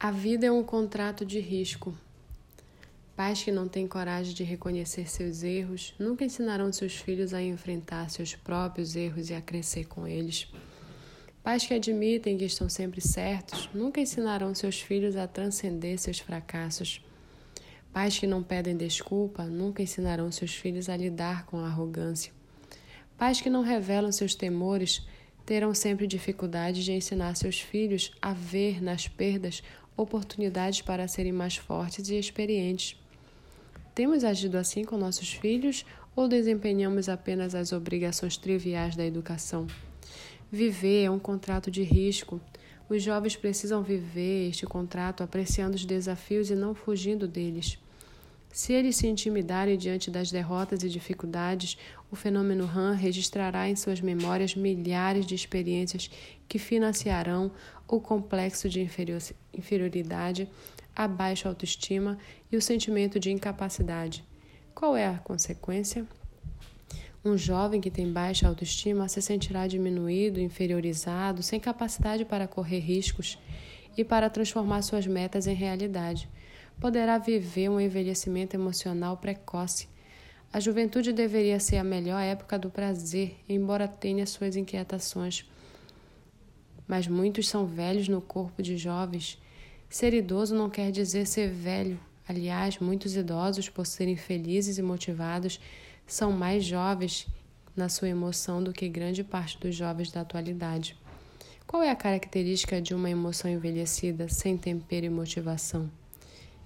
A vida é um contrato de risco. Pais que não têm coragem de reconhecer seus erros nunca ensinarão seus filhos a enfrentar seus próprios erros e a crescer com eles. Pais que admitem que estão sempre certos nunca ensinarão seus filhos a transcender seus fracassos. Pais que não pedem desculpa nunca ensinarão seus filhos a lidar com a arrogância. Pais que não revelam seus temores terão sempre dificuldade de ensinar seus filhos a ver nas perdas oportunidades para serem mais fortes e experientes. Temos agido assim com nossos filhos ou desempenhamos apenas as obrigações triviais da educação? Viver é um contrato de risco. Os jovens precisam viver este contrato apreciando os desafios e não fugindo deles. Se eles se intimidarem diante das derrotas e dificuldades, o fenômeno RAM registrará em suas memórias milhares de experiências que financiarão o complexo de inferioridade, a baixa autoestima e o sentimento de incapacidade. Qual é a consequência? Um jovem que tem baixa autoestima se sentirá diminuído, inferiorizado, sem capacidade para correr riscos e para transformar suas metas em realidade poderá viver um envelhecimento emocional precoce. A juventude deveria ser a melhor época do prazer, embora tenha suas inquietações. Mas muitos são velhos no corpo de jovens. Ser idoso não quer dizer ser velho. Aliás, muitos idosos, por serem felizes e motivados, são mais jovens na sua emoção do que grande parte dos jovens da atualidade. Qual é a característica de uma emoção envelhecida sem tempero e motivação?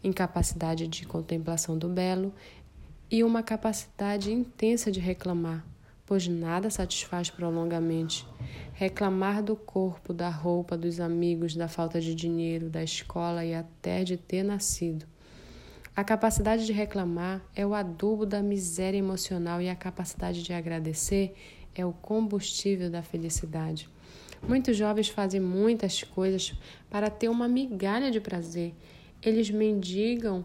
Incapacidade de contemplação do belo e uma capacidade intensa de reclamar, pois nada satisfaz prolongamente. Reclamar do corpo, da roupa, dos amigos, da falta de dinheiro, da escola e até de ter nascido. A capacidade de reclamar é o adubo da miséria emocional e a capacidade de agradecer é o combustível da felicidade. Muitos jovens fazem muitas coisas para ter uma migalha de prazer eles mendigam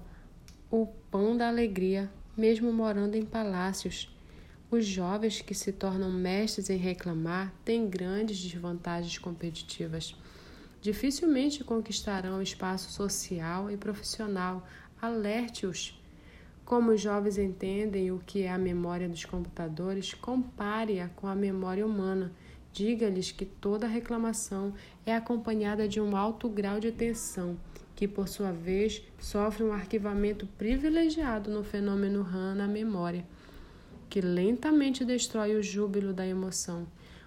o pão da alegria, mesmo morando em palácios. Os jovens que se tornam mestres em reclamar têm grandes desvantagens competitivas. Dificilmente conquistarão espaço social e profissional. Alerte-os. Como os jovens entendem o que é a memória dos computadores, compare-a com a memória humana. Diga-lhes que toda reclamação é acompanhada de um alto grau de tensão que por sua vez sofre um arquivamento privilegiado no fenômeno RAM na memória, que lentamente destrói o júbilo da emoção.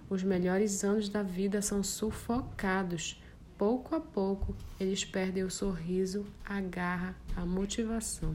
Os melhores anos da vida são sufocados. Pouco a pouco, eles perdem o sorriso, a garra, a motivação.